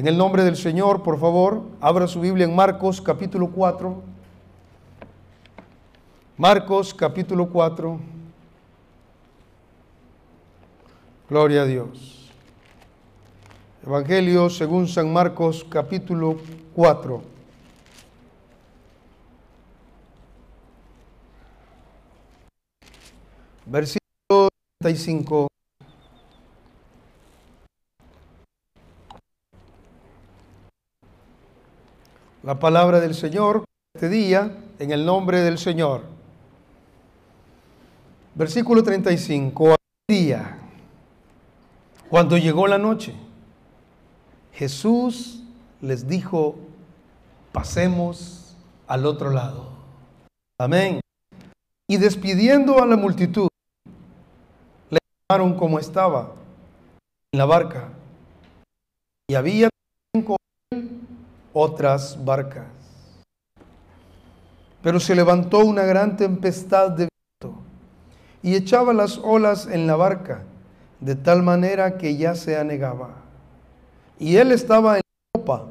En el nombre del Señor, por favor, abra su Biblia en Marcos capítulo 4. Marcos capítulo 4. Gloria a Dios. Evangelio según San Marcos capítulo 4. Versículo 35. La palabra del Señor este día en el nombre del Señor. Versículo 35. Día, cuando llegó la noche, Jesús les dijo, pasemos al otro lado. Amén. Y despidiendo a la multitud, le llamaron como estaba en la barca. Y había otras barcas. Pero se levantó una gran tempestad de viento y echaba las olas en la barca, de tal manera que ya se anegaba. Y él estaba en la copa,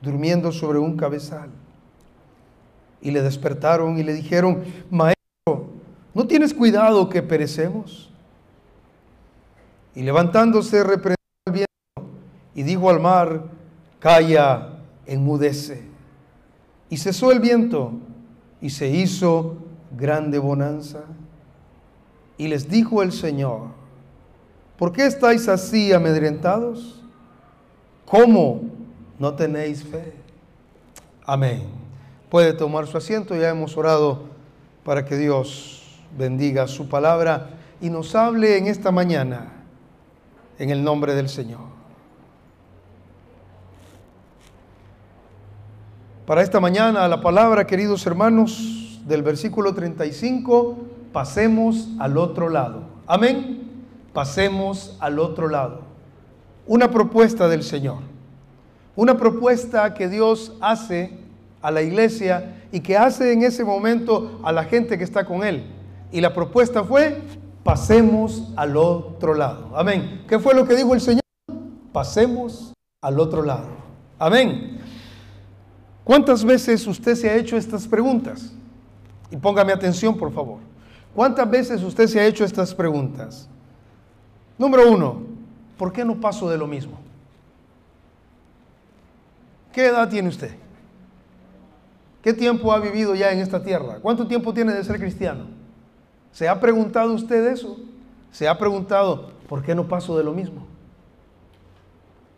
durmiendo sobre un cabezal. Y le despertaron y le dijeron, Maestro, ¿no tienes cuidado que perecemos? Y levantándose reprendió al viento y dijo al mar, Calla, enmudece. Y cesó el viento y se hizo grande bonanza. Y les dijo el Señor, ¿por qué estáis así amedrentados? ¿Cómo no tenéis fe? Amén. Puede tomar su asiento, ya hemos orado para que Dios bendiga su palabra y nos hable en esta mañana en el nombre del Señor. Para esta mañana la palabra, queridos hermanos, del versículo 35, pasemos al otro lado. Amén. Pasemos al otro lado. Una propuesta del Señor. Una propuesta que Dios hace a la iglesia y que hace en ese momento a la gente que está con Él. Y la propuesta fue, pasemos al otro lado. Amén. ¿Qué fue lo que dijo el Señor? Pasemos al otro lado. Amén. ¿Cuántas veces usted se ha hecho estas preguntas? Y póngame atención, por favor. ¿Cuántas veces usted se ha hecho estas preguntas? Número uno, ¿por qué no paso de lo mismo? ¿Qué edad tiene usted? ¿Qué tiempo ha vivido ya en esta tierra? ¿Cuánto tiempo tiene de ser cristiano? ¿Se ha preguntado usted eso? ¿Se ha preguntado, ¿por qué no paso de lo mismo?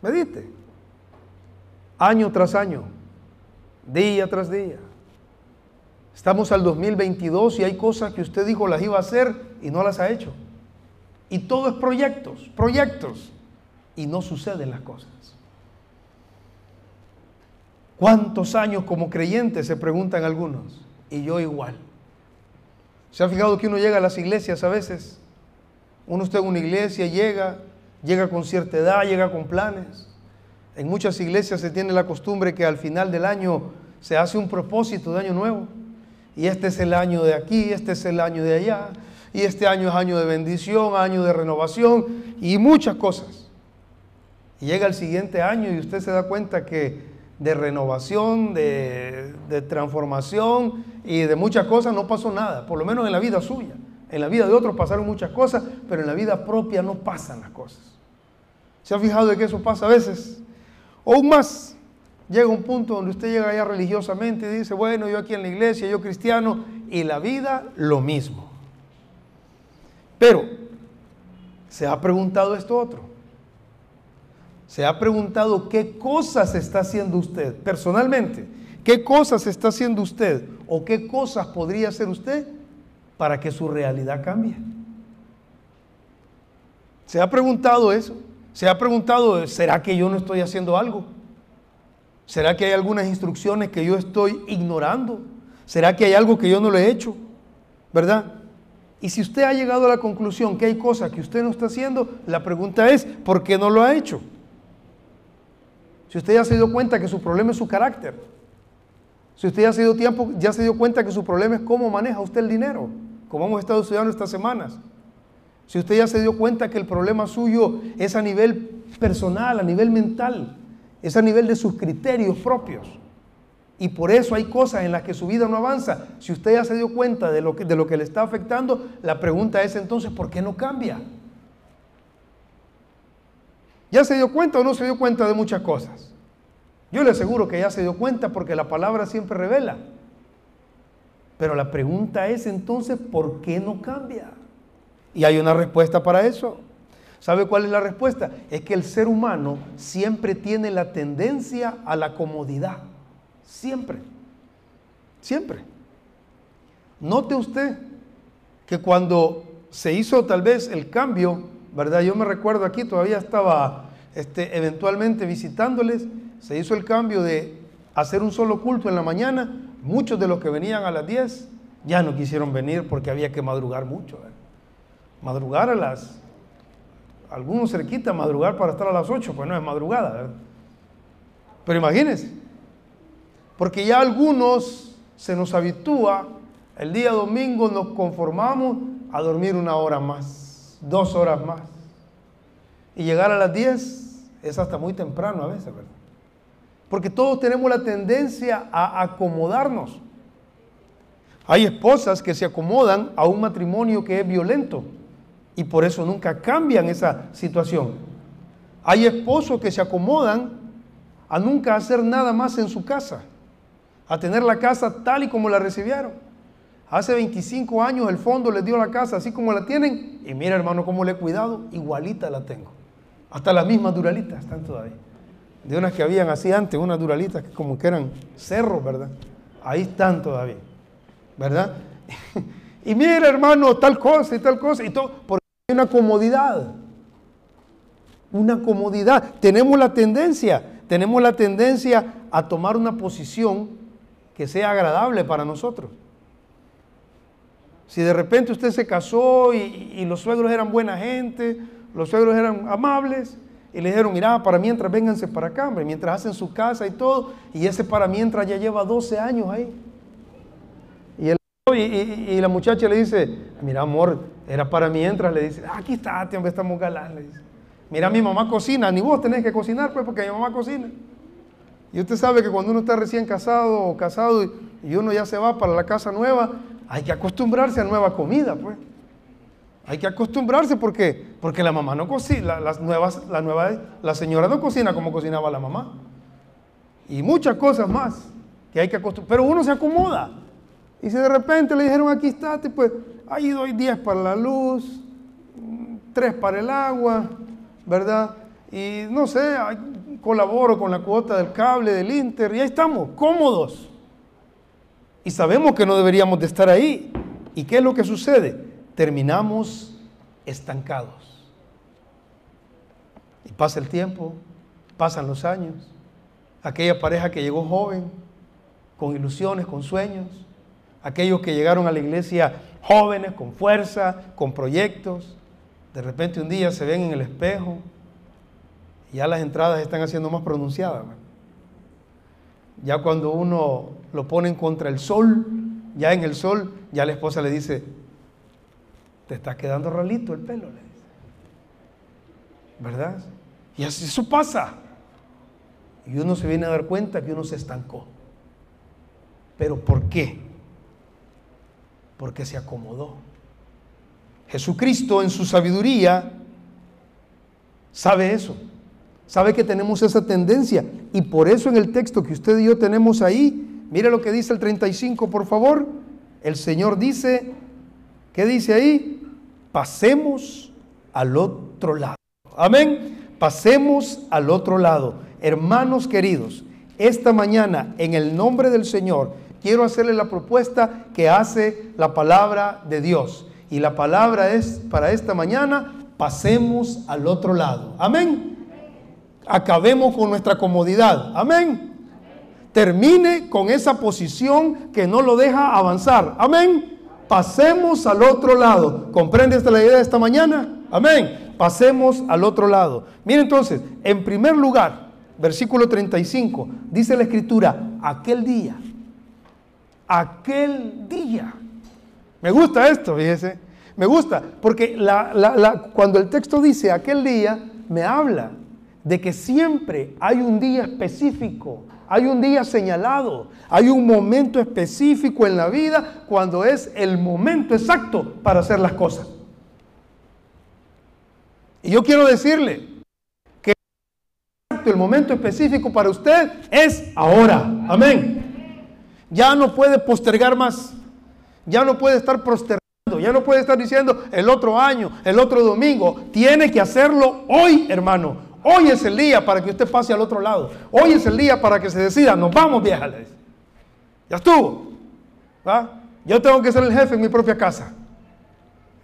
Medite. Año tras año, día tras día. Estamos al 2022 y hay cosas que usted dijo las iba a hacer y no las ha hecho. Y todo es proyectos, proyectos. Y no suceden las cosas. ¿Cuántos años como creyente? Se preguntan algunos. Y yo igual. ¿Se ha fijado que uno llega a las iglesias a veces? Uno está en una iglesia, llega, llega con cierta edad, llega con planes. En muchas iglesias se tiene la costumbre que al final del año se hace un propósito de año nuevo. Y este es el año de aquí, este es el año de allá. Y este año es año de bendición, año de renovación y muchas cosas. Y llega el siguiente año y usted se da cuenta que de renovación, de, transformación y de muchas cosas no pasó nada, por lo menos en la vida suya. En la vida de otros pasaron muchas cosas, pero en la vida propia no pasan las cosas. ¿Se ha fijado de que eso pasa a veces? O aún más, llega un punto donde usted llega ya religiosamente y dice, bueno, yo aquí en la iglesia, yo cristiano, y la vida lo mismo. Pero, ¿se ha preguntado esto otro? ¿Se ha preguntado qué cosas está haciendo usted personalmente? ¿Qué cosas está haciendo usted o qué cosas podría hacer usted para que su realidad cambie? ¿Se ha preguntado eso? ¿Se ha preguntado, ¿será que yo no estoy haciendo algo? ¿Será que hay algunas instrucciones que yo estoy ignorando? ¿Será que hay algo que yo no le he hecho? ¿Verdad? Y si usted ha llegado a la conclusión que hay cosas que usted no está haciendo, la pregunta es, ¿por qué no lo ha hecho? Si usted ya se dio cuenta que su problema es su carácter, si usted ya se dio tiempo, ya se dio cuenta que su problema es cómo maneja usted el dinero, como hemos estado estudiando estas semanas, si usted ya se dio cuenta que el problema suyo es a nivel personal, a nivel mental, es a nivel de sus criterios propios. Y por eso hay cosas en las que su vida no avanza. Si usted ya se dio cuenta de lo que, de lo que le está afectando, la pregunta es entonces, ¿por qué no cambia? ¿Ya se dio cuenta o no se dio cuenta de muchas cosas? Yo le aseguro que ya se dio cuenta porque la palabra siempre revela. Pero la pregunta es entonces, ¿por qué no cambia? Y hay una respuesta para eso. ¿Sabe cuál es la respuesta? Es que el ser humano siempre tiene la tendencia a la comodidad. Siempre. Siempre. Note usted que cuando se hizo tal vez el cambio, ¿verdad? Yo me recuerdo aquí, todavía estaba este, eventualmente visitándoles, se hizo el cambio de hacer un solo culto en la mañana. Muchos de los que venían a las 10 ya no quisieron venir porque había que madrugar mucho. Madrugar a las, algunos cerquita, madrugar para estar a las 8, pues no es madrugada. ¿verdad? Pero imagínense, porque ya algunos se nos habitúa, el día domingo nos conformamos a dormir una hora más, dos horas más. Y llegar a las 10 es hasta muy temprano a veces, ¿verdad? Porque todos tenemos la tendencia a acomodarnos. Hay esposas que se acomodan a un matrimonio que es violento y por eso nunca cambian esa situación. Hay esposos que se acomodan a nunca hacer nada más en su casa a tener la casa tal y como la recibieron. Hace 25 años el fondo les dio la casa así como la tienen y mira hermano cómo le he cuidado, igualita la tengo. Hasta las mismas duralitas están todavía. De unas que habían así antes, unas duralitas que como que eran cerros, ¿verdad? Ahí están todavía, ¿verdad? y mira hermano, tal cosa y tal cosa y todo, una comodidad. Una comodidad. Tenemos la tendencia, tenemos la tendencia a tomar una posición que sea agradable para nosotros. Si de repente usted se casó y, los suegros eran buena gente, los suegros eran amables, y le dijeron, mira, para mientras vénganse para acá, mientras hacen su casa y todo, y ese para mientras ya lleva 12 años ahí. Y, la muchacha le dice, mira amor, era para mientras, le dice, aquí está, hombre, estamos galán, le dice. Mira, mi mamá cocina, ni vos tenés que cocinar, pues, porque mi mamá cocina. Y usted sabe que cuando uno está recién casado o casado y uno ya se va para la casa nueva, hay que acostumbrarse a nueva comida, pues. Hay que acostumbrarse porque, porque la mamá no cocina, las nuevas, la, nueva, la señora no cocina como cocinaba la mamá. Y muchas cosas más que hay que acostumbrar. Pero uno se acomoda. Y si de repente le dijeron aquí estate, pues ahí doy 10 para la luz, 3 para el agua, ¿verdad? Y no sé, colaboro con la cuota del cable, del Inter, y ahí estamos, cómodos. Y sabemos que no deberíamos de estar ahí. ¿Y qué es lo que sucede? Terminamos estancados. Y pasa el tiempo, pasan los años. Aquella pareja que llegó joven, con ilusiones, con sueños. Aquellos que llegaron a la iglesia jóvenes, con fuerza, con proyectos. De repente un día se ven en el espejo ya las entradas están haciendo más pronunciadas. Ya cuando uno lo pone contra el sol, ya en el sol, ya la esposa le dice, te está quedando ralito el pelo, le dice. ¿Verdad? Y así eso pasa. Y uno se viene a dar cuenta que uno se estancó. ¿Pero por qué? Porque se acomodó. Jesucristo en su sabiduría sabe eso. Sabe que tenemos esa tendencia y por eso en el texto que usted y yo tenemos ahí, mire lo que dice el 35, por favor. El Señor dice, ¿qué dice ahí? Pasemos al otro lado. Amén. Pasemos al otro lado. Hermanos queridos, esta mañana en el nombre del Señor quiero hacerle la propuesta que hace la palabra de Dios. Y la palabra es para esta mañana, pasemos al otro lado. Amén acabemos con nuestra comodidad. Amén. Termine con esa posición que no lo deja avanzar. Amén. Pasemos al otro lado. ¿Comprende esta la idea de esta mañana? Amén. Pasemos al otro lado. Mire entonces, en primer lugar, versículo 35, dice la escritura, aquel día, aquel día. Me gusta esto, fíjese. Me gusta, porque cuando el texto dice aquel día, me habla de que siempre hay un día específico, hay un día señalado, hay un momento específico en la vida cuando es el momento exacto para hacer las cosas. Y yo quiero decirle que el momento específico para usted es ahora. Amén. Ya no puede postergar más. Ya no puede estar postergando. Ya no puede estar diciendo el otro año, el otro domingo. Tiene que hacerlo hoy, hermano. Hoy es el día para que usted pase al otro lado. Hoy es el día para que se decida, nos vamos, vieja. Ya estuvo. Yo tengo que ser el jefe en mi propia casa.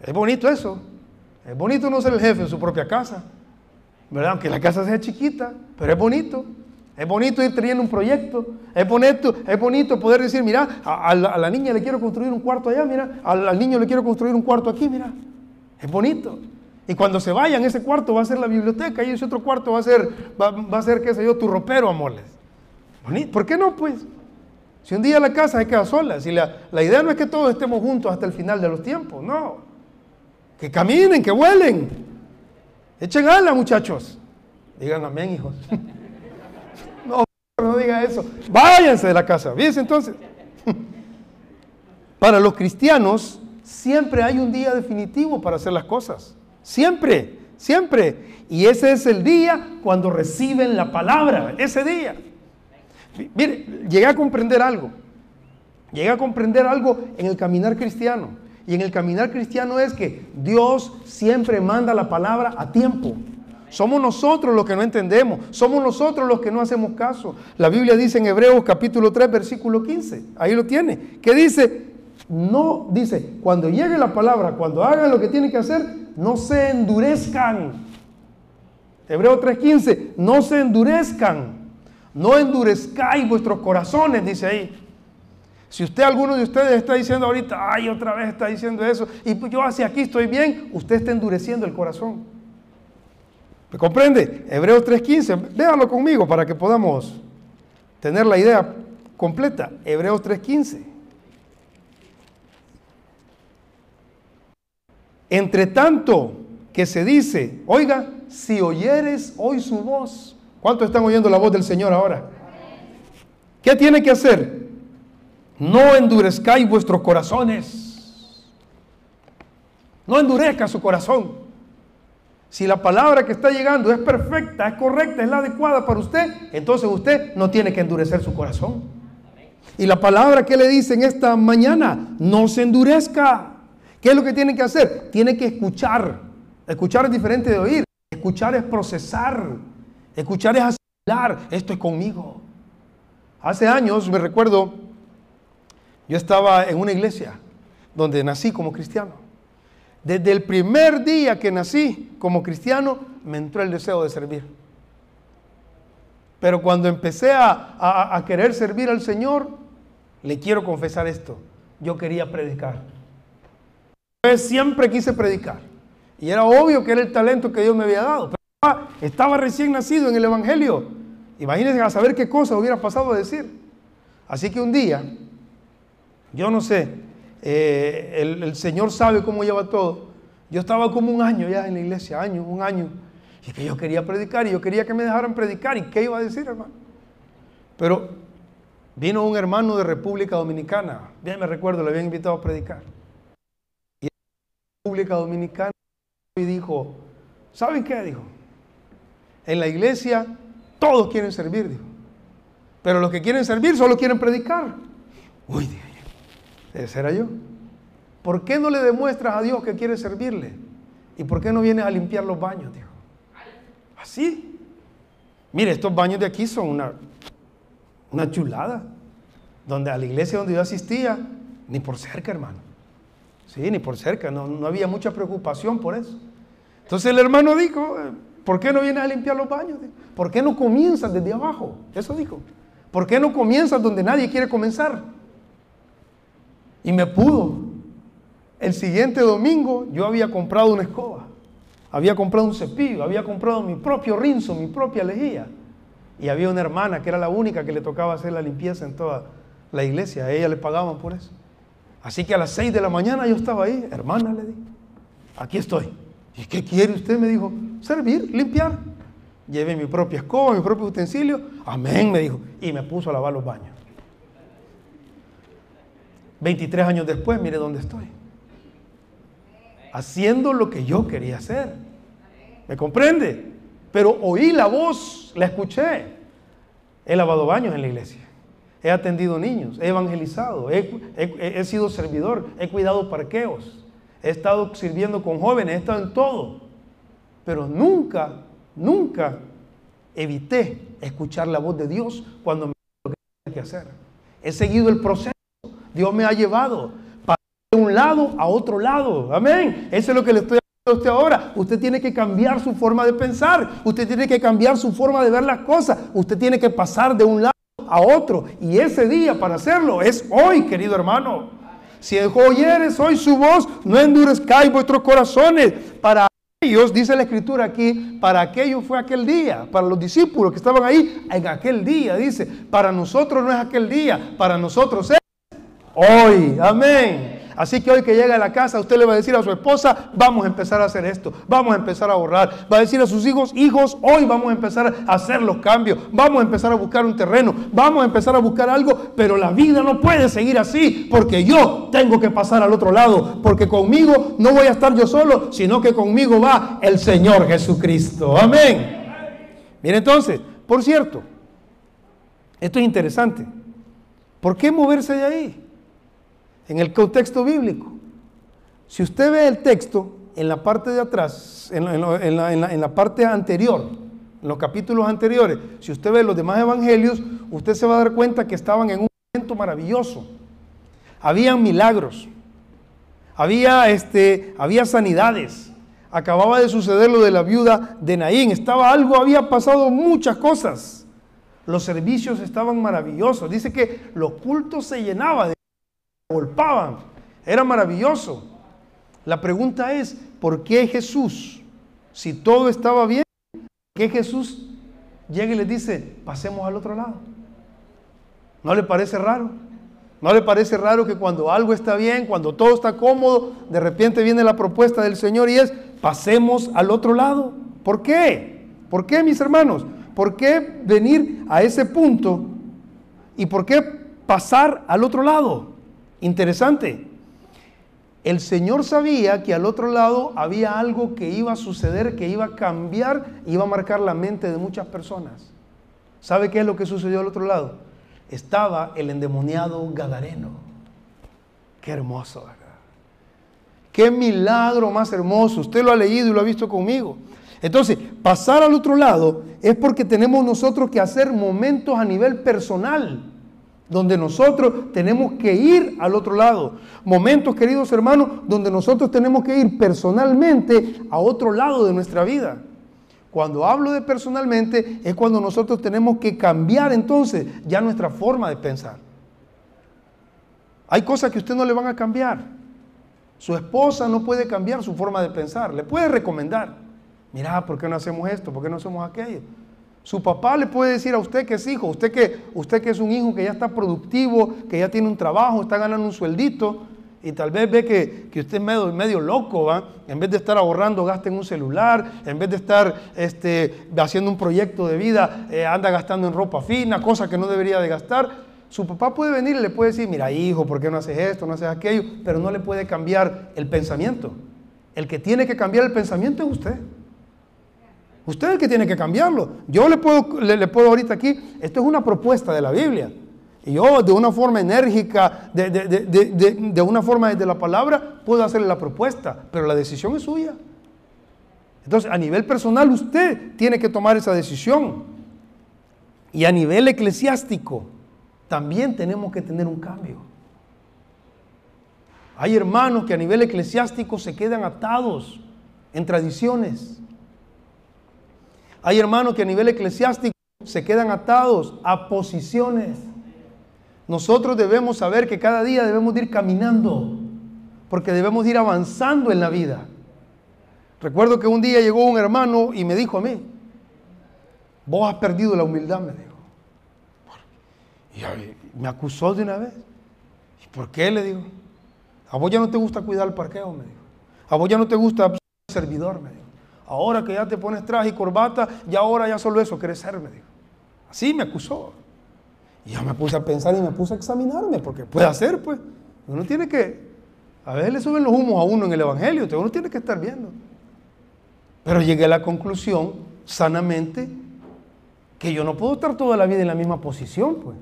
Es bonito eso. Es bonito no ser el jefe en su propia casa, ¿verdad? Aunque la casa sea chiquita, pero es bonito. Es bonito ir teniendo un proyecto. Es bonito, es bonito poder decir, mira, a, la, niña le quiero construir un cuarto allá, mira, al, niño le quiero construir un cuarto aquí, mira. Es bonito. Y cuando se vayan, ese cuarto va a ser la biblioteca y ese otro cuarto va a ser, va, a ser, qué sé yo, tu ropero, amores. ¿Por qué no, pues? Si un día la casa se queda sola, si la, la idea no es que todos estemos juntos hasta el final de los tiempos, no. Que caminen, que vuelen. Echen ala, muchachos. Digan amén, hijos. No, diga eso. Váyanse de la casa. Fíjense entonces. Para los cristianos siempre hay un día definitivo para hacer las cosas. Siempre, siempre. Y ese es el día cuando reciben la palabra. Ese día. Mire, llegué a comprender algo. Llegué a comprender algo en el caminar cristiano. Y en el caminar cristiano es que Dios siempre manda la palabra a tiempo. Somos nosotros los que no entendemos, somos nosotros los que no hacemos caso. La Biblia dice en Hebreos capítulo 3, versículo 15, ahí lo tiene, que dice, no, dice, cuando llegue la palabra, cuando hagan lo que tienen que hacer, no se endurezcan. Hebreos 3:15, no se endurezcan, no endurezcáis vuestros corazones, dice ahí. Si usted, alguno de ustedes está diciendo ahorita, ay, otra vez está diciendo eso, y pues yo hacia aquí estoy bien, usted está endureciendo el corazón. ¿Me comprende? Hebreos 3.15, véanlo conmigo para que podamos tener la idea completa. Hebreos 3.15. Entre tanto que se dice, oiga, si oyeres hoy su voz, ¿cuántos están oyendo la voz del Señor ahora? ¿Qué tiene que hacer? No endurezcáis vuestros corazones. No endurezca su corazón. Si la palabra que está llegando es perfecta, es correcta, es la adecuada para usted, entonces usted no tiene que endurecer su corazón. Y la palabra que le dice en esta mañana, no se endurezca. ¿Qué es lo que tiene que hacer? Tiene que escuchar. Escuchar es diferente de oír. Escuchar es procesar. Escuchar es asimilar. Esto es conmigo. Hace años, me recuerdo, yo estaba en una iglesia donde nací como cristiano. Desde el primer día que nací como cristiano, me entró el deseo de servir. Pero cuando empecé a, querer servir al Señor, le quiero confesar esto. Yo quería predicar. Yo siempre quise predicar. Y era obvio que era el talento que Dios me había dado. Pero estaba recién nacido en el Evangelio. Imagínense a saber qué cosa hubiera pasado a decir. Así que un día yo no sé, eh, el, Señor sabe cómo lleva todo. Yo estaba como un año ya en la iglesia, año, un año, y que yo quería predicar y yo quería que me dejaran predicar. ¿Y qué iba a decir, hermano? Pero vino un hermano de República Dominicana, bien me recuerdo, le habían invitado a predicar. Y República Dominicana y dijo, ¿saben qué? Dijo, en la iglesia todos quieren servir, dijo. Pero los que quieren servir solo quieren predicar. Uy, ese yo. ¿Por qué no le demuestras a Dios que quieres servirle? ¿Y por qué no vienes a limpiar los baños? Dijo. Así. Mire, estos baños de aquí son una, una chulada. Donde a la iglesia donde yo asistía, ni por cerca, hermano. Sí, ni por cerca. No, no había mucha preocupación por eso. Entonces el hermano dijo, ¿por qué no vienes a limpiar los baños? ¿Por qué no comienzas desde abajo? Eso dijo. ¿Por qué no comienzas donde nadie quiere comenzar? Y me pudo. El siguiente domingo yo había comprado una escoba, había comprado un cepillo, había comprado mi propio rinzo, mi propia lejía. Y había una hermana que era la única que le tocaba hacer la limpieza en toda la iglesia. A ella le pagaban por eso. Así que a las seis de la mañana yo estaba ahí, hermana, le dije, aquí estoy. ¿Y qué quiere usted? Me dijo, servir, limpiar. Llevé mi propia escoba, mi propio utensilio. Amén, me dijo. Y me puso a lavar los baños. 23 años después, mire dónde estoy. Haciendo lo que yo quería hacer. ¿Me comprende? Pero oí la voz, la escuché. He lavado baños en la iglesia. He atendido niños, he evangelizado, he, sido servidor, he cuidado parqueos, he estado sirviendo con jóvenes, he estado en todo. Pero nunca, nunca evité escuchar la voz de Dios cuando me lo que tenía que hacer. He seguido el proceso. Dios me ha llevado de un lado a otro lado. Amén. Eso es lo que le estoy a usted ahora. Usted tiene que cambiar su forma de pensar. Usted tiene que cambiar su forma de ver las cosas. Usted tiene que pasar de un lado a otro. Y ese día para hacerlo es hoy, querido hermano. Si oyeres hoy su voz, no endurezcáis vuestros corazones. Para ellos, dice la escritura aquí, para aquellos fue aquel día. Para los discípulos que estaban ahí en aquel día, dice, para nosotros no es aquel día, para nosotros es hoy. Amén. Así que hoy que llega a la casa, usted le va a decir a su esposa, vamos a empezar a hacer esto, vamos a empezar a ahorrar. Va a decir a sus hijos, hijos, hoy vamos a empezar a hacer los cambios, vamos a empezar a buscar un terreno, vamos a empezar a buscar algo, pero la vida no puede seguir así, porque yo tengo que pasar al otro lado, porque conmigo no voy a estar yo solo, sino que conmigo va el Señor Jesucristo. Amén. Mire entonces, por cierto, esto es interesante. ¿Por qué moverse de ahí? En el contexto bíblico. Si usted ve el texto en la parte de atrás, en, la, parte anterior, en los capítulos anteriores, si usted ve los demás evangelios, usted se va a dar cuenta que estaban en un momento maravilloso. Habían milagros, había, este, había sanidades, acababa de suceder lo de la viuda de Naín, estaba algo, había pasado muchas cosas. Los servicios estaban maravillosos. Dice que los cultos se llenaban de golpaban. Era maravilloso. La pregunta es, ¿por qué Jesús, si todo estaba bien, ¿por qué Jesús llega y les dice, pasemos al otro lado? ¿No le parece raro? ¿No le parece raro que cuando algo está bien, cuando todo está cómodo, de repente viene la propuesta del Señor y es, pasemos al otro lado? ¿Por qué? ¿Por qué, mis hermanos? ¿Por qué venir a ese punto? ¿Y por qué pasar al otro lado? Interesante. El Señor sabía que al otro lado había algo que iba a suceder, que iba a cambiar, iba a marcar la mente de muchas personas. ¿Sabe qué es lo que sucedió al otro lado? Estaba el endemoniado Gadareno. Qué hermoso. Qué milagro más hermoso. Usted lo ha leído y lo ha visto conmigo. Entonces, pasar al otro lado es porque tenemos nosotros que hacer momentos a nivel personal donde nosotros tenemos que ir al otro lado. Momentos, queridos hermanos, donde nosotros tenemos que ir personalmente a otro lado de nuestra vida. Cuando hablo de personalmente es cuando nosotros tenemos que cambiar entonces ya nuestra forma de pensar. Hay cosas que usted no le van a cambiar. Su esposa no puede cambiar su forma de pensar. Le puede recomendar. Mira, ¿por qué no hacemos esto? ¿Por qué no hacemos aquello? Su papá le puede decir a usted que es hijo, usted que, usted que es un hijo que ya está productivo, que ya tiene un trabajo, está ganando un sueldito, y tal vez ve que, usted es medio, medio loco, ¿va? En vez de estar ahorrando, gasta en un celular, en vez de estar este, haciendo un proyecto de vida, eh, anda gastando en ropa fina, cosas que no debería de gastar. Su papá puede venir y le puede decir, mira hijo, ¿por qué no haces esto, no haces aquello? Pero no le puede cambiar el pensamiento. El que tiene que cambiar el pensamiento es usted. Usted es el que tiene que cambiarlo. Yo le puedo, le, puedo ahorita aquí, esto es una propuesta de la Biblia. Y yo de una forma enérgica, de, de, una forma desde la palabra, puedo hacerle la propuesta, pero la decisión es suya. Entonces, a nivel personal, usted tiene que tomar esa decisión. Y a nivel eclesiástico, también tenemos que tener un cambio. Hay hermanos que a nivel eclesiástico se quedan atados en tradiciones. Hay hermanos que a nivel eclesiástico se quedan atados a posiciones. Nosotros debemos saber que cada día debemos ir caminando, porque debemos ir avanzando en la vida. Recuerdo que un día llegó un hermano y me dijo a mí, vos has perdido la humildad, me dijo. Y me acusó de una vez. ¿Y por qué? Le digo. A vos ya no te gusta cuidar el parqueo, me dijo. A vos ya no te gusta ser servidor, me dijo. Ahora que ya te pones traje y corbata, ya ahora ya solo eso querés ser, me dijo. Así me acusó. Y ya me puse a pensar y me puse a examinarme, porque puede hacer, pues. Uno tiene que, a veces le suben los humos a uno en el Evangelio, entonces uno tiene que estar viendo. Pero llegué a la conclusión, sanamente, que yo no puedo estar toda la vida en la misma posición, pues.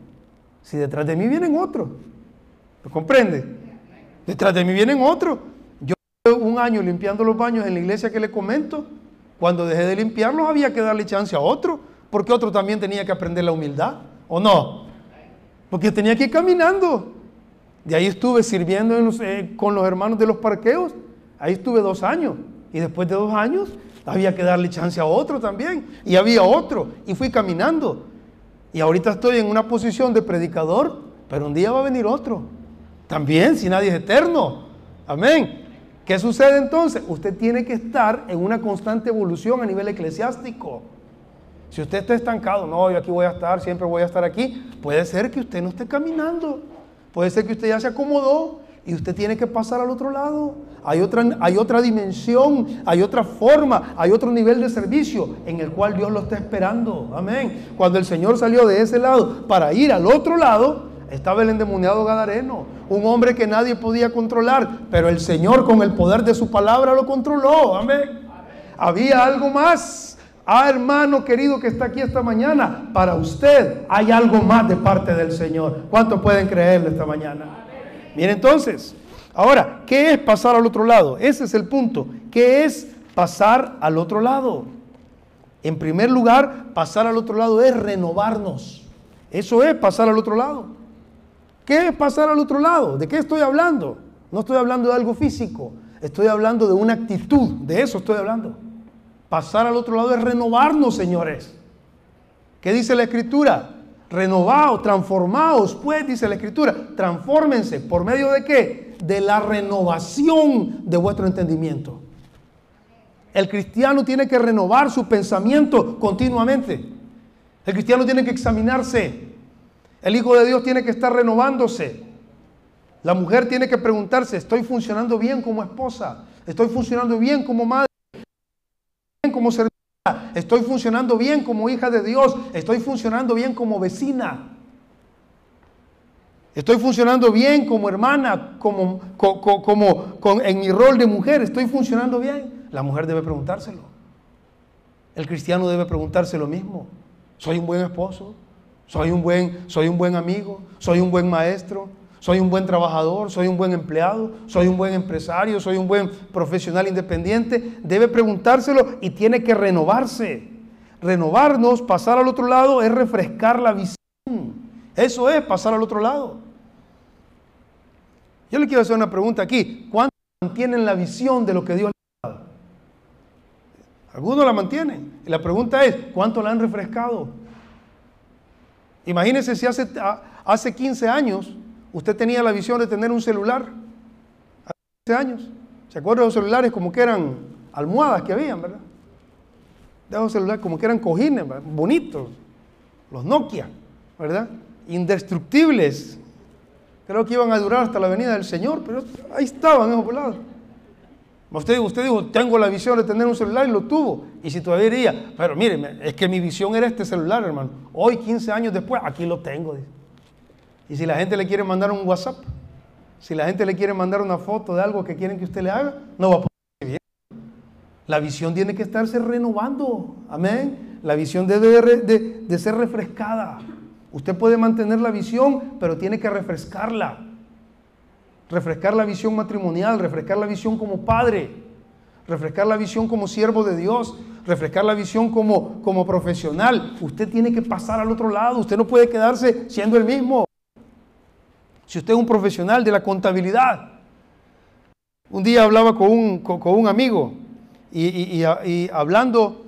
Si detrás de mí vienen otros. ¿Lo comprende? Detrás de mí vienen otros. Un año limpiando los baños en la iglesia que le comento. Cuando dejé de limpiarlos había que darle chance a otro, porque otro también tenía que aprender la humildad, ¿o no? Porque tenía que ir caminando. De ahí estuve sirviendo eh, con los hermanos de los parqueos. Ahí estuve dos años. Y después de dos años había que darle chance a otro también. Y había otro. Y fui caminando. Y ahorita estoy en una posición de predicador, pero un día va a venir otro. También, si nadie es eterno. Amén. ¿Qué sucede entonces? Usted tiene que estar en una constante evolución a nivel eclesiástico. Si usted está estancado, no, yo aquí voy a estar, siempre voy a estar aquí, puede ser que usted no esté caminando. Puede ser que usted ya se acomodó y usted tiene que pasar al otro lado. Hay otra, hay otra dimensión, hay otra forma, hay otro nivel de servicio en el cual Dios lo está esperando. Amén. Cuando el Señor salió de ese lado para ir al otro lado, estaba el endemoniado Gadareno, un hombre que nadie podía controlar, pero el Señor con el poder de su palabra lo controló. Amén. Había algo más. Ah, hermano querido que está aquí esta mañana, para usted hay algo más de parte del Señor. ¿Cuántos pueden creerle esta mañana? Mire entonces, ahora, ¿qué es pasar al otro lado? Ese es el punto. ¿Qué es pasar al otro lado? En primer lugar, pasar al otro lado es renovarnos. Eso es pasar al otro lado. ¿Qué es pasar al otro lado? ¿De qué estoy hablando? No estoy hablando de algo físico, estoy hablando de una actitud, de eso estoy hablando. Pasar al otro lado es renovarnos, señores. ¿Qué dice la escritura? Renovados, transformados, pues, dice la Escritura, transfórmense. ¿Por medio de qué? De la renovación de vuestro entendimiento. El cristiano tiene que renovar su pensamiento continuamente. El cristiano tiene que examinarse. El Hijo de Dios tiene que estar renovándose. La mujer tiene que preguntarse, ¿estoy funcionando bien como esposa? ¿Estoy funcionando bien como madre? ¿Bien como servidor? Estoy funcionando bien como hija de Dios. Estoy funcionando bien como vecina. Estoy funcionando bien como hermana, como, como, en mi rol de mujer. Estoy funcionando bien. La mujer debe preguntárselo. El cristiano debe preguntarse lo mismo. ¿Soy un buen esposo? ¿Soy un buen, soy un buen amigo? ¿Soy un buen maestro? soy un buen trabajador, soy un buen empleado, soy un buen empresario, soy un buen profesional independiente, debe preguntárselo y tiene que renovarse. Renovarnos, pasar al otro lado, es refrescar la visión. Eso es pasar al otro lado. Yo le quiero hacer una pregunta aquí. ¿Cuántos mantienen la visión de lo que Dios les ha dado? Algunos la mantienen. Y la pregunta es, ¿cuánto la han refrescado? Imagínense si hace, hace 15 años Usted tenía la visión de tener un celular hace años. ¿Se acuerdan de los celulares como que eran almohadas que habían, verdad? De los celulares como que eran cojines, bonitos. Los Nokia, ¿verdad? Indestructibles. Creo que iban a durar hasta la venida del Señor, pero ahí estaban esos volados. Usted, usted dijo, tengo la visión de tener un celular y lo tuvo. Y si todavía diría, pero mire, es que mi visión era este celular, hermano. Hoy, 15 años después, aquí lo tengo. Y si la gente le quiere mandar un WhatsApp, si la gente le quiere mandar una foto de algo que quieren que usted le haga, no va a poder bien. La visión tiene que estarse renovando. Amén. La visión debe de, de ser refrescada. Usted puede mantener la visión, pero tiene que refrescarla. Refrescar la visión matrimonial, refrescar la visión como padre, refrescar la visión como siervo de Dios, refrescar la visión como, como profesional. Usted tiene que pasar al otro lado. Usted no puede quedarse siendo el mismo. Si usted es un profesional de la contabilidad, un día hablaba con un, amigo y, hablando,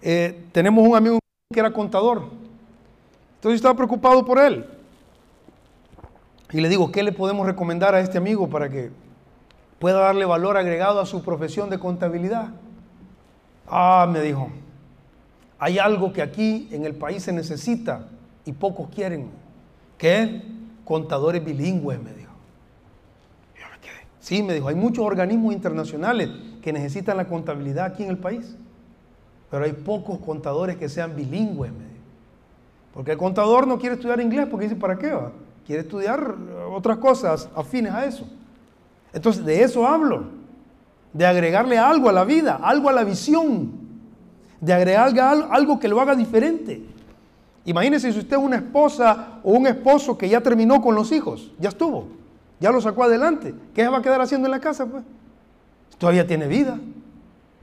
eh, tenemos un amigo que era contador. Entonces estaba preocupado por él. Y le digo, ¿qué le podemos recomendar a este amigo para que pueda darle valor agregado a su profesión de contabilidad? Ah, me dijo, hay algo que aquí en el país se necesita y pocos quieren. ¿Qué? Contadores bilingües, me dijo. Yo me quedé. Sí, me dijo, hay muchos organismos internacionales que necesitan la contabilidad aquí en el país. Pero hay pocos contadores que sean bilingües. Porque el contador no quiere estudiar inglés porque dice, ¿para qué va? Quiere estudiar otras cosas afines a eso. Entonces, de eso hablo. De agregarle algo a la vida, algo a la visión. De agregarle algo que lo haga diferente. Imagínese si usted es una esposa o un esposo que ya terminó con los hijos, ya estuvo, ya lo sacó adelante. ¿Qué va a quedar haciendo en la casa? Pues? Todavía tiene vida.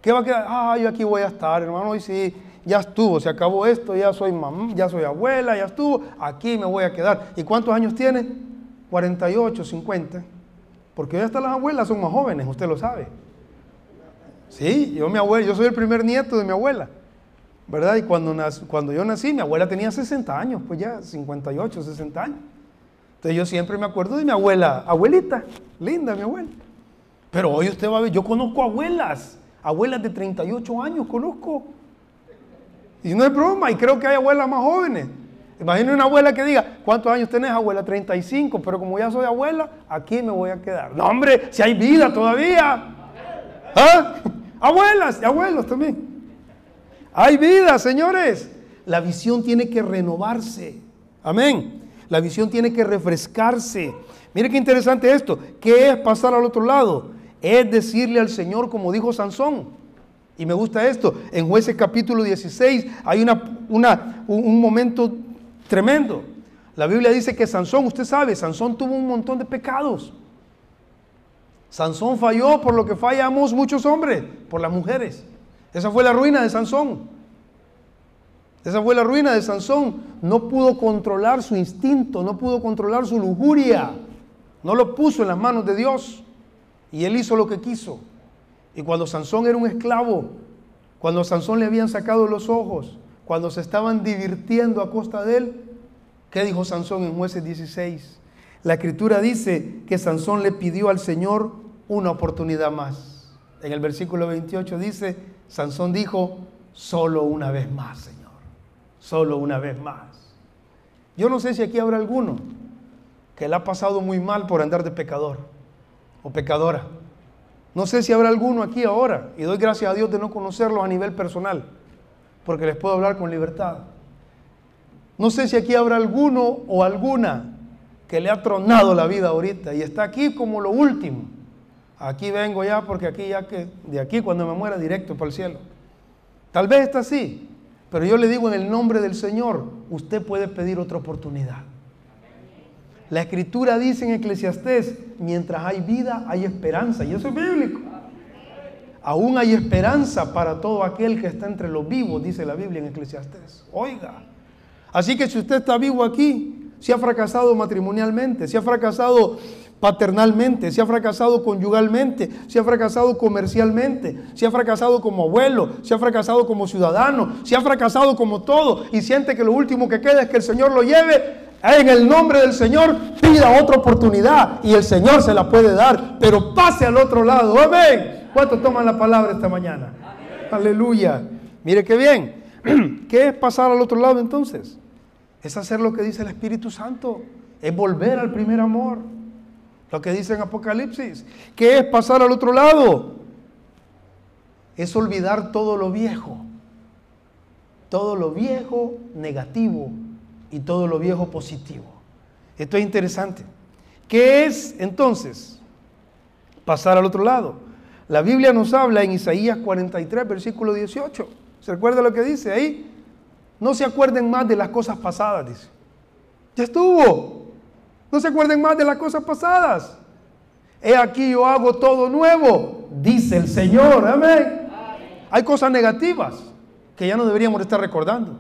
¿Qué va a quedar? Ah, yo aquí voy a estar, hermano, y sí, ya estuvo, se acabó esto, ya soy mamá, ya soy abuela, ya estuvo, aquí me voy a quedar. ¿Y cuántos años tiene? 48, 50. Porque ya están las abuelas, son más jóvenes, usted lo sabe. Sí, yo mi abuela, yo soy el primer nieto de mi abuela. ¿verdad? Y cuando, cuando yo nací, mi abuela tenía 60 años, pues ya 58, 60 años. Entonces yo siempre me acuerdo de mi abuela, abuelita, linda mi abuela. Pero hoy usted va a ver, yo conozco abuelas, abuelas de 38 años conozco. Y no es broma, y creo que hay abuelas más jóvenes. Imagina una abuela que diga, ¿cuántos años tenés, abuela? 35, pero como ya soy abuela, aquí me voy a quedar. No, hombre, si hay vida todavía. ¿Ah? Abuelas y abuelos también. Hay vida, señores. La visión tiene que renovarse. Amén. La visión tiene que refrescarse. Mire qué interesante esto. ¿Qué es pasar al otro lado? Es decirle al Señor como dijo Sansón. Y me gusta esto. En jueces capítulo 16 hay una, un momento tremendo. La Biblia dice que Sansón, usted sabe, Sansón tuvo un montón de pecados. Sansón falló por lo que fallamos muchos hombres, por las mujeres. Esa fue la ruina de Sansón. Esa fue la ruina de Sansón. No pudo controlar su instinto, no pudo controlar su lujuria. No lo puso en las manos de Dios. Y él hizo lo que quiso. Y cuando Sansón era un esclavo, cuando a Sansón le habían sacado los ojos, cuando se estaban divirtiendo a costa de él, ¿qué dijo Sansón en jueces 16? La escritura dice que Sansón le pidió al Señor una oportunidad más. En el versículo 28 dice, Sansón dijo, solo una vez más, Señor, solo una vez más. Yo no sé si aquí habrá alguno que le ha pasado muy mal por andar de pecador o pecadora. No sé si habrá alguno aquí ahora, y doy gracias a Dios de no conocerlos a nivel personal, porque les puedo hablar con libertad. No sé si aquí habrá alguno o alguna que le ha tronado la vida ahorita y está aquí como lo último Aquí vengo ya porque aquí ya que de aquí cuando me muera directo para el cielo. Tal vez está así, pero yo le digo en el nombre del Señor, usted puede pedir otra oportunidad. La escritura dice en Eclesiastés, mientras hay vida hay esperanza, y eso es bíblico. Aún hay esperanza para todo aquel que está entre los vivos, dice la Biblia en Eclesiastés. Oiga, así que si usted está vivo aquí, si ha fracasado matrimonialmente, si ha fracasado paternalmente, si ha fracasado conyugalmente, si ha fracasado comercialmente, si ha fracasado como abuelo, si ha fracasado como ciudadano, si ha fracasado como todo y siente que lo último que queda es que el Señor lo lleve, en el nombre del Señor pida otra oportunidad y el Señor se la puede dar, pero pase al otro lado. Amén. ¿Cuántos toman la palabra esta mañana? Aleluya. Mire qué bien. ¿Qué es pasar al otro lado entonces? Es hacer lo que dice el Espíritu Santo. Es volver al primer amor. Lo que dice en Apocalipsis. ¿Qué es pasar al otro lado? Es olvidar todo lo viejo. Todo lo viejo negativo y todo lo viejo positivo. Esto es interesante. ¿Qué es entonces pasar al otro lado? La Biblia nos habla en Isaías 43, versículo 18. ¿Se recuerda lo que dice ahí? No se acuerden más de las cosas pasadas, dice. Ya estuvo. No se acuerden más de las cosas pasadas. He aquí yo hago todo nuevo, dice el Señor. Amén. Hay cosas negativas que ya no deberíamos estar recordando.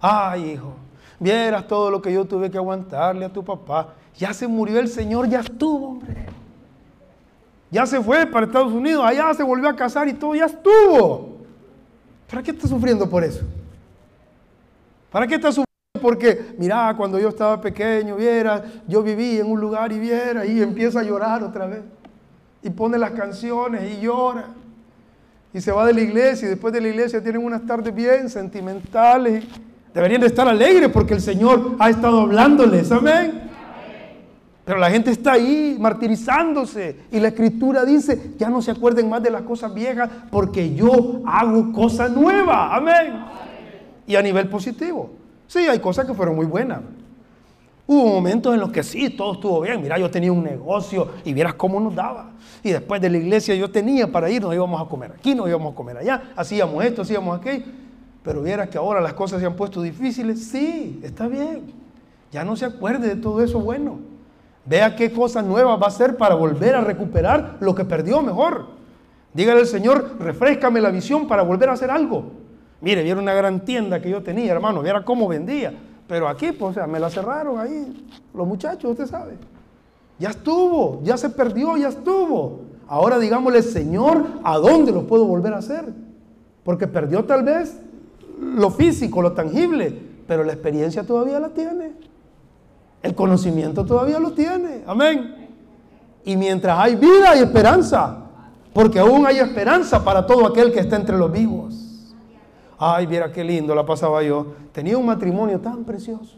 Ay, hijo, vieras todo lo que yo tuve que aguantarle a tu papá. Ya se murió el Señor, ya estuvo, hombre. Ya se fue para Estados Unidos, allá se volvió a casar y todo, ya estuvo. ¿Para qué está sufriendo por eso? ¿Para qué está sufriendo? Porque, mira, cuando yo estaba pequeño, viera, yo viví en un lugar y viera, y empieza a llorar otra vez. Y pone las canciones y llora. Y se va de la iglesia, y después de la iglesia tienen unas tardes bien sentimentales. Deberían de estar alegres porque el Señor ha estado hablándoles, amén. Pero la gente está ahí martirizándose y la escritura dice, ya no se acuerden más de las cosas viejas porque yo hago cosas nuevas. Amén. Y a nivel positivo. Sí, hay cosas que fueron muy buenas. Hubo momentos en los que sí, todo estuvo bien. Mira, yo tenía un negocio y vieras cómo nos daba. Y después de la iglesia yo tenía para ir, nos íbamos a comer aquí, nos íbamos a comer allá, hacíamos esto, hacíamos aquello. Pero vieras que ahora las cosas se han puesto difíciles. Sí, está bien. Ya no se acuerde de todo eso bueno. Vea qué cosas nuevas va a hacer para volver a recuperar lo que perdió mejor. Dígale al Señor, refrescame la visión para volver a hacer algo. Mire, vieron una gran tienda que yo tenía, hermano, viera cómo vendía. Pero aquí, pues, o sea, me la cerraron ahí. Los muchachos, usted sabe. Ya estuvo, ya se perdió, ya estuvo. Ahora digámosle, Señor, ¿a dónde lo puedo volver a hacer? Porque perdió tal vez lo físico, lo tangible, pero la experiencia todavía la tiene. El conocimiento todavía lo tiene. Amén. Y mientras hay vida, hay esperanza. Porque aún hay esperanza para todo aquel que está entre los vivos. Ay, viera qué lindo la pasaba yo. Tenía un matrimonio tan precioso.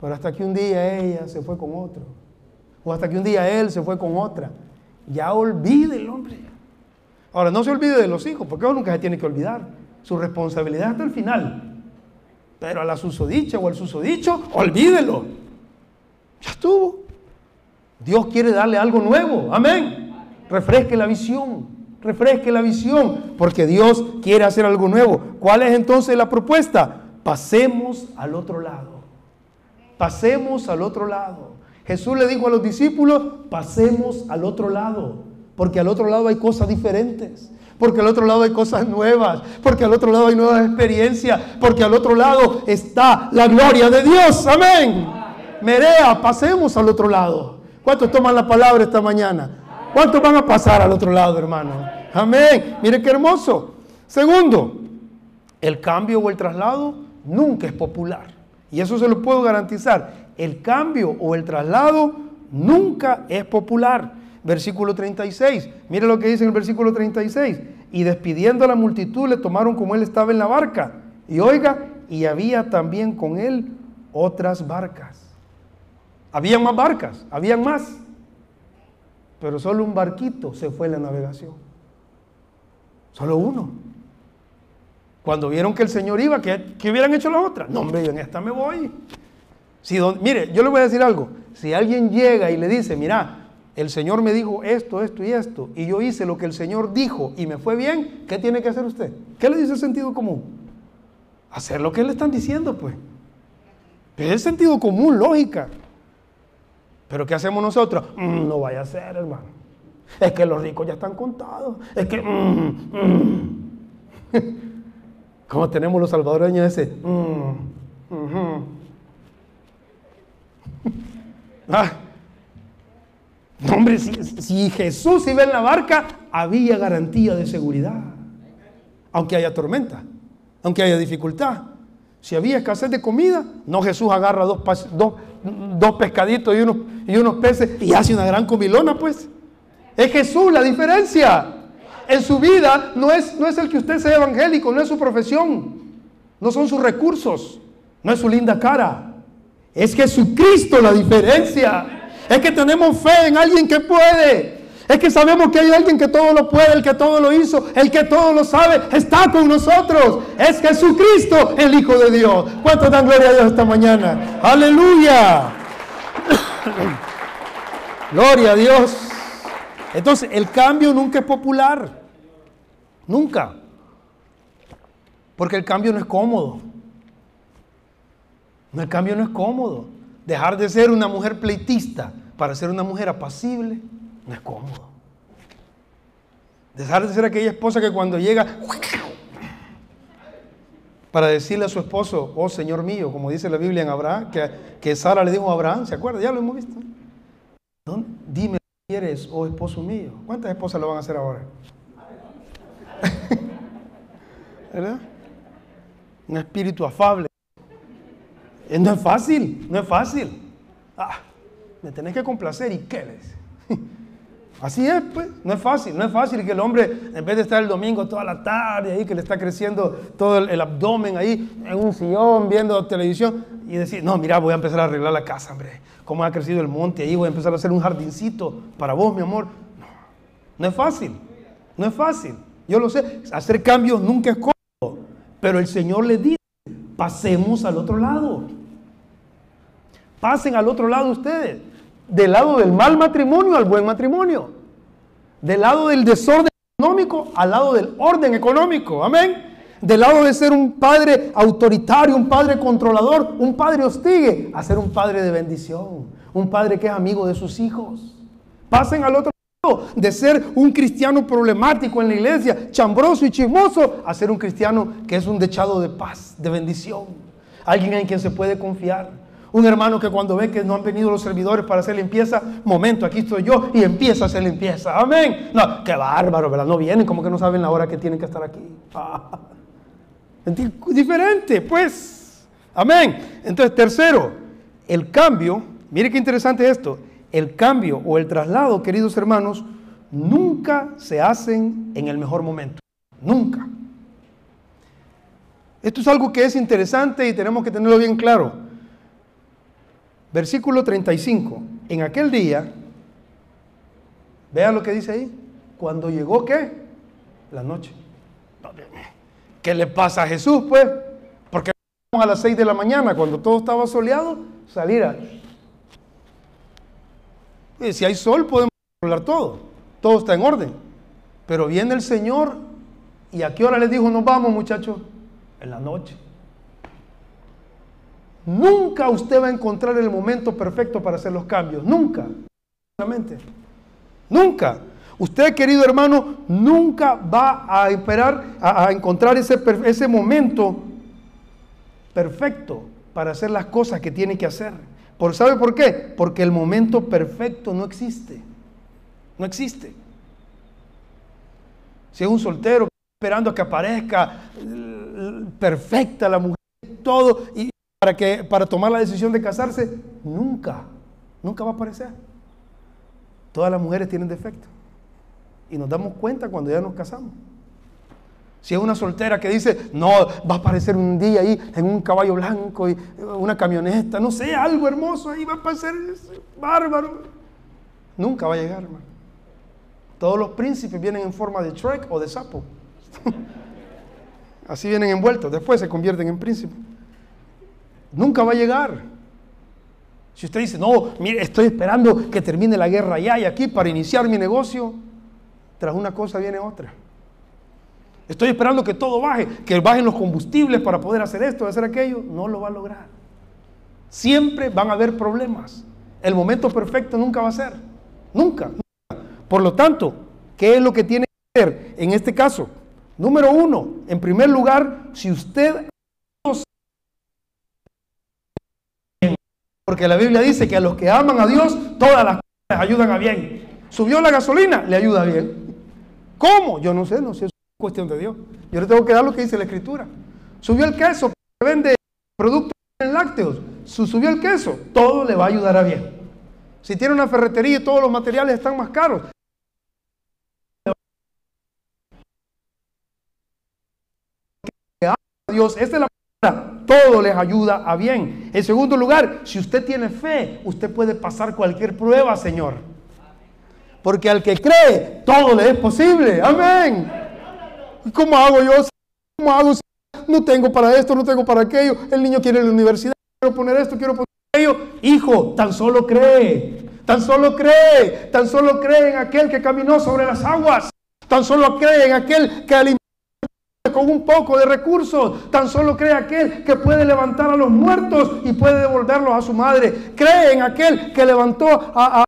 Pero hasta que un día ella se fue con otro. O hasta que un día él se fue con otra. Ya olvide el hombre. Ahora, no se olvide de los hijos, porque uno nunca se tiene que olvidar. Su responsabilidad hasta el final. Pero a la susodicha o al susodicho, olvídelo. Ya estuvo. Dios quiere darle algo nuevo. Amén. Refresque la visión. Refresque la visión. Porque Dios quiere hacer algo nuevo. ¿Cuál es entonces la propuesta? Pasemos al otro lado. Pasemos al otro lado. Jesús le dijo a los discípulos, pasemos al otro lado. Porque al otro lado hay cosas diferentes. Porque al otro lado hay cosas nuevas. Porque al otro lado hay nuevas experiencias. Porque al otro lado está la gloria de Dios. Amén. Merea, pasemos al otro lado. ¿Cuántos toman la palabra esta mañana? ¿Cuántos van a pasar al otro lado, hermano? Amén. Mire qué hermoso. Segundo, el cambio o el traslado nunca es popular. Y eso se lo puedo garantizar. El cambio o el traslado nunca es popular. Versículo 36. Mire lo que dice en el versículo 36. Y despidiendo a la multitud le tomaron como él estaba en la barca. Y oiga, y había también con él otras barcas. Habían más barcas, habían más. Pero solo un barquito se fue en la navegación. Solo uno. Cuando vieron que el Señor iba, ¿qué, hubieran hecho las otras? No, hombre, en esta me voy. Si mire, yo le voy a decir algo. Si alguien llega y le dice, mira, el Señor me dijo esto, esto y esto, y yo hice lo que el Señor dijo y me fue bien, ¿qué tiene que hacer usted? ¿Qué le dice el sentido común? Hacer lo que le están diciendo, pues. Es el sentido común, lógica. Pero ¿qué hacemos nosotros? Mm, no vaya a ser, hermano. Es que los ricos ya están contados. Es que... Mm, mm. Como tenemos los salvadoreños ese... ah. Hombre, si, si Jesús iba en la barca, había garantía de seguridad. Aunque haya tormenta, aunque haya dificultad. Si había escasez de comida, no Jesús agarra dos, dos, dos pescaditos y unos, y unos peces y hace una gran comilona, pues. Es Jesús la diferencia. En su vida no es, no es el que usted sea evangélico, no es su profesión, no son sus recursos, no es su linda cara. Es Jesucristo la diferencia. Es que tenemos fe en alguien que puede. Es que sabemos que hay alguien que todo lo puede, el que todo lo hizo, el que todo lo sabe, está con nosotros. Es Jesucristo, el Hijo de Dios. ¿Cuántos dan gloria a Dios esta mañana? Aleluya. gloria a Dios. Entonces, el cambio nunca es popular. Nunca. Porque el cambio no es cómodo. El cambio no es cómodo. Dejar de ser una mujer pleitista para ser una mujer apacible no es cómodo. Dejar de ser aquella esposa que cuando llega para decirle a su esposo, oh Señor mío, como dice la Biblia en Abraham, que, que Sara le dijo a Abraham, ¿se acuerda? Ya lo hemos visto. Dime si eres, oh esposo mío. ¿Cuántas esposas lo van a hacer ahora? ¿Verdad? Un espíritu afable. No es fácil, no es fácil. Ah, me tenés que complacer y qué les. Así es, pues, no es fácil, no es fácil que el hombre, en vez de estar el domingo toda la tarde ahí, que le está creciendo todo el, abdomen ahí, en un sillón, viendo televisión, y decir, no, mira, voy a empezar a arreglar la casa, hombre. Cómo ha crecido el monte ahí, voy a empezar a hacer un jardincito para vos, mi amor. No, no es fácil, no es fácil. Yo lo sé, hacer cambios nunca es cómodo, pero el Señor le dice, pasemos al otro lado. Pasen al otro lado ustedes, del lado del mal matrimonio al buen matrimonio, del lado del desorden económico al lado del orden económico. Amén del lado de ser un padre autoritario, un padre controlador, un padre hostigue, a ser un padre de bendición, un padre que es amigo de sus hijos. Pasen al otro lado de ser un cristiano problemático en la iglesia, chambroso y chismoso, a ser un cristiano que es un dechado de paz, de bendición, alguien en quien se puede confiar. Un hermano que cuando ve que no han venido los servidores para hacer limpieza, momento, aquí estoy yo y empieza a hacer limpieza. Amén. No, qué bárbaro, ¿verdad? No vienen como que no saben la hora que tienen que estar aquí. Diferente, pues. Amén. Entonces, tercero, el cambio, mire qué interesante esto, el cambio o el traslado, queridos hermanos, nunca se hacen en el mejor momento. Nunca. Esto es algo que es interesante y tenemos que tenerlo bien claro. Versículo 35. En aquel día, vea lo que dice ahí. Cuando llegó qué? La noche. ¿Qué le pasa a Jesús, pues? Porque a las 6 de la mañana, cuando todo estaba soleado, salir a... Si hay sol, podemos hablar todo. Todo está en orden. Pero viene el Señor y a qué hora les dijo, nos vamos, muchachos? En la noche. Nunca usted va a encontrar el momento perfecto para hacer los cambios. Nunca. Nunca. Usted, querido hermano, nunca va a esperar a, encontrar ese, ese momento perfecto para hacer las cosas que tiene que hacer. ¿Por, ¿Sabe por qué? Porque el momento perfecto no existe. No existe. Si es un soltero esperando a que aparezca perfecta la mujer, todo, y para, que, para tomar la decisión de casarse, nunca, nunca va a aparecer. Todas las mujeres tienen defecto y nos damos cuenta cuando ya nos casamos. Si es una soltera que dice, no, va a aparecer un día ahí en un caballo blanco y una camioneta, no sé, algo hermoso ahí va a aparecer bárbaro. Nunca va a llegar, hermano. Todos los príncipes vienen en forma de Shrek o de sapo. Así vienen envueltos, después se convierten en príncipes. Nunca va a llegar. Si usted dice, no, mire, estoy esperando que termine la guerra allá y aquí para iniciar mi negocio, tras una cosa viene otra. Estoy esperando que todo baje, que bajen los combustibles para poder hacer esto, hacer aquello. No lo va a lograr. Siempre van a haber problemas. El momento perfecto nunca va a ser. Nunca. Por lo tanto, ¿qué es lo que tiene que hacer en este caso? Número uno, en primer lugar, si usted... Porque la Biblia dice que a los que aman a Dios, todas las cosas ayudan a bien. Subió la gasolina, le ayuda bien. ¿Cómo? Yo no sé, no sé, es cuestión de Dios. Yo le tengo que dar lo que dice la Escritura. Subió el queso, vende productos lácteos, subió el queso, todo le va a ayudar a bien. Si tiene una ferretería y todos los materiales están más caros, Dios, esta es la todo les ayuda a bien. En segundo lugar, si usted tiene fe, usted puede pasar cualquier prueba, Señor. Porque al que cree, todo le es posible. Amén. ¿Y cómo hago yo? ¿Cómo hago? No tengo para esto, no tengo para aquello. El niño quiere la universidad, quiero poner esto, quiero poner aquello. Hijo, tan solo cree. Tan solo cree. Tan solo cree en aquel que caminó sobre las aguas. Tan solo cree en aquel que alimentó con un poco de recursos. Tan solo cree aquel que puede levantar a los muertos y puede devolverlos a su madre. Cree en aquel que levantó a,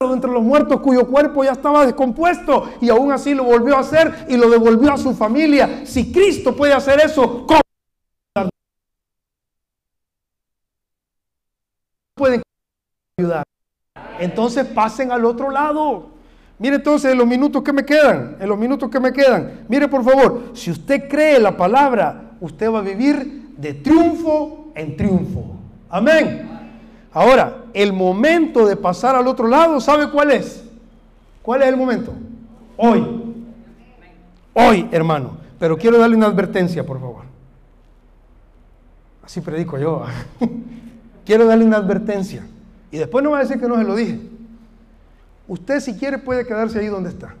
entre los muertos cuyo cuerpo ya estaba descompuesto y aún así lo volvió a hacer y lo devolvió a su familia. Si Cristo puede hacer eso, ¿cómo pueden ayudar? Entonces pasen al otro lado. Mire entonces en los minutos que me quedan, en los minutos que me quedan, mire por favor, si usted cree la palabra, usted va a vivir de triunfo en triunfo. Amén. Ahora, el momento de pasar al otro lado, ¿sabe cuál es? ¿Cuál es el momento? Hoy. Hoy, hermano. Pero quiero darle una advertencia, por favor. Así predico yo. Quiero darle una advertencia. Y después no va a decir que no se lo dije. Usted si quiere puede quedarse ahí donde está.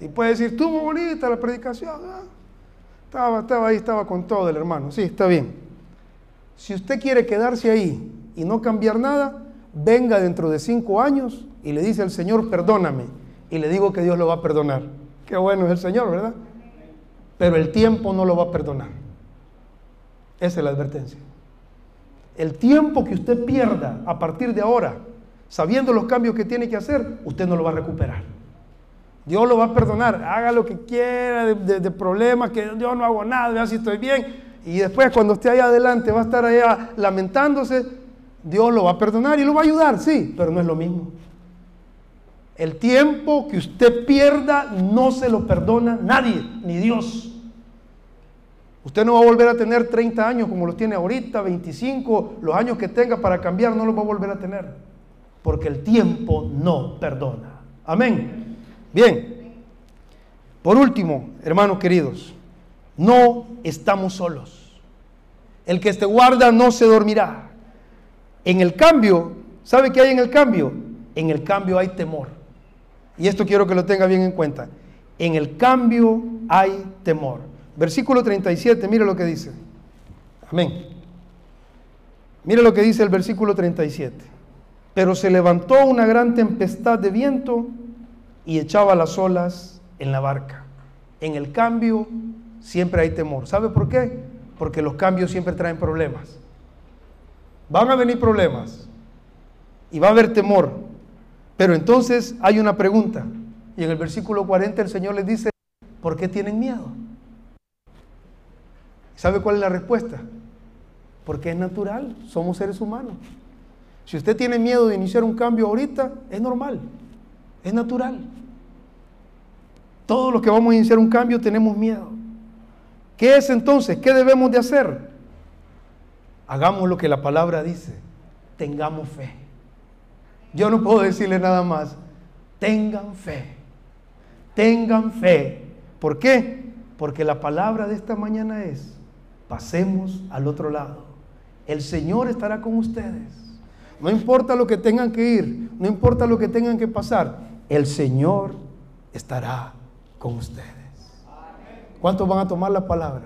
Y puede decir, estuvo bonita la predicación. Ah, estaba, estaba ahí, estaba con todo el hermano. Sí, está bien. Si usted quiere quedarse ahí y no cambiar nada, venga dentro de cinco años y le dice al Señor, perdóname. Y le digo que Dios lo va a perdonar. Qué bueno es el Señor, ¿verdad? Pero el tiempo no lo va a perdonar. Esa es la advertencia. El tiempo que usted pierda a partir de ahora, sabiendo los cambios que tiene que hacer, usted no lo va a recuperar. Dios lo va a perdonar. Haga lo que quiera de, problemas, que yo no hago nada, vea si estoy bien. Y después cuando esté ahí adelante va a estar allá lamentándose. Dios lo va a perdonar y lo va a ayudar, sí, pero no es lo mismo. El tiempo que usted pierda no se lo perdona nadie, ni Dios. Usted no va a volver a tener 30 años como los tiene ahorita, 25, los años que tenga para cambiar no los va a volver a tener. Porque el tiempo no perdona. Amén. Bien. Por último, hermanos queridos, no estamos solos. El que se guarda no se dormirá. En el cambio, ¿sabe qué hay en el cambio? En el cambio hay temor. Y esto quiero que lo tenga bien en cuenta. En el cambio hay temor. Versículo 37, mire lo que dice. Amén. Mire lo que dice el versículo 37. Pero se levantó una gran tempestad de viento y echaba las olas en la barca. En el cambio siempre hay temor. ¿Sabe por qué? Porque los cambios siempre traen problemas. Van a venir problemas y va a haber temor. Pero entonces hay una pregunta. Y en el versículo 40 el Señor les dice, ¿por qué tienen miedo? ¿Sabe cuál es la respuesta? Porque es natural, somos seres humanos. Si usted tiene miedo de iniciar un cambio ahorita, es normal, es natural. Todos los que vamos a iniciar un cambio tenemos miedo. ¿Qué es entonces? ¿Qué debemos de hacer? Hagamos lo que la palabra dice. Tengamos fe. Yo no puedo decirle nada más. Tengan fe. Tengan fe. ¿Por qué? Porque la palabra de esta mañana es, pasemos al otro lado. El Señor estará con ustedes. No importa lo que tengan que ir, no importa lo que tengan que pasar, el Señor estará con ustedes. ¿Cuántos van a tomar la palabra?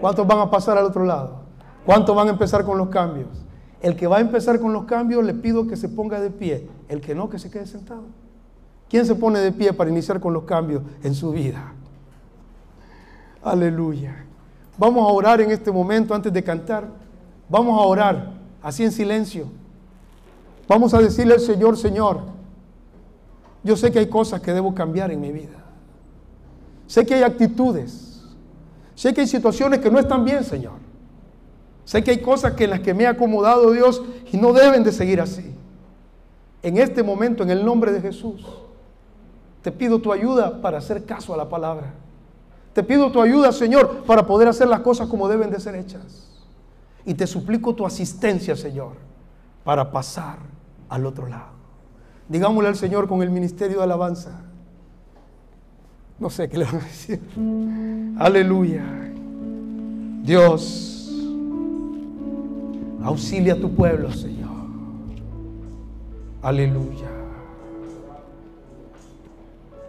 ¿Cuántos van a pasar al otro lado? ¿Cuántos van a empezar con los cambios? El que va a empezar con los cambios le pido que se ponga de pie. El que no, que se quede sentado. ¿Quién se pone de pie para iniciar con los cambios en su vida? Aleluya. Vamos a orar en este momento antes de cantar. Vamos a orar así en silencio. Vamos a decirle al Señor, Señor, yo sé que hay cosas que debo cambiar en mi vida. Sé que hay actitudes. Sé que hay situaciones que no están bien, Señor. Sé que hay cosas que en las que me ha acomodado Dios y no deben de seguir así. En este momento, en el nombre de Jesús, te pido tu ayuda para hacer caso a la palabra. Te pido tu ayuda, Señor, para poder hacer las cosas como deben de ser hechas. Y te suplico tu asistencia, Señor, para pasar al otro lado. Digámosle al Señor con el ministerio de alabanza. No sé qué le van a decir. Aleluya. Dios, auxilia a tu pueblo, Señor. Aleluya.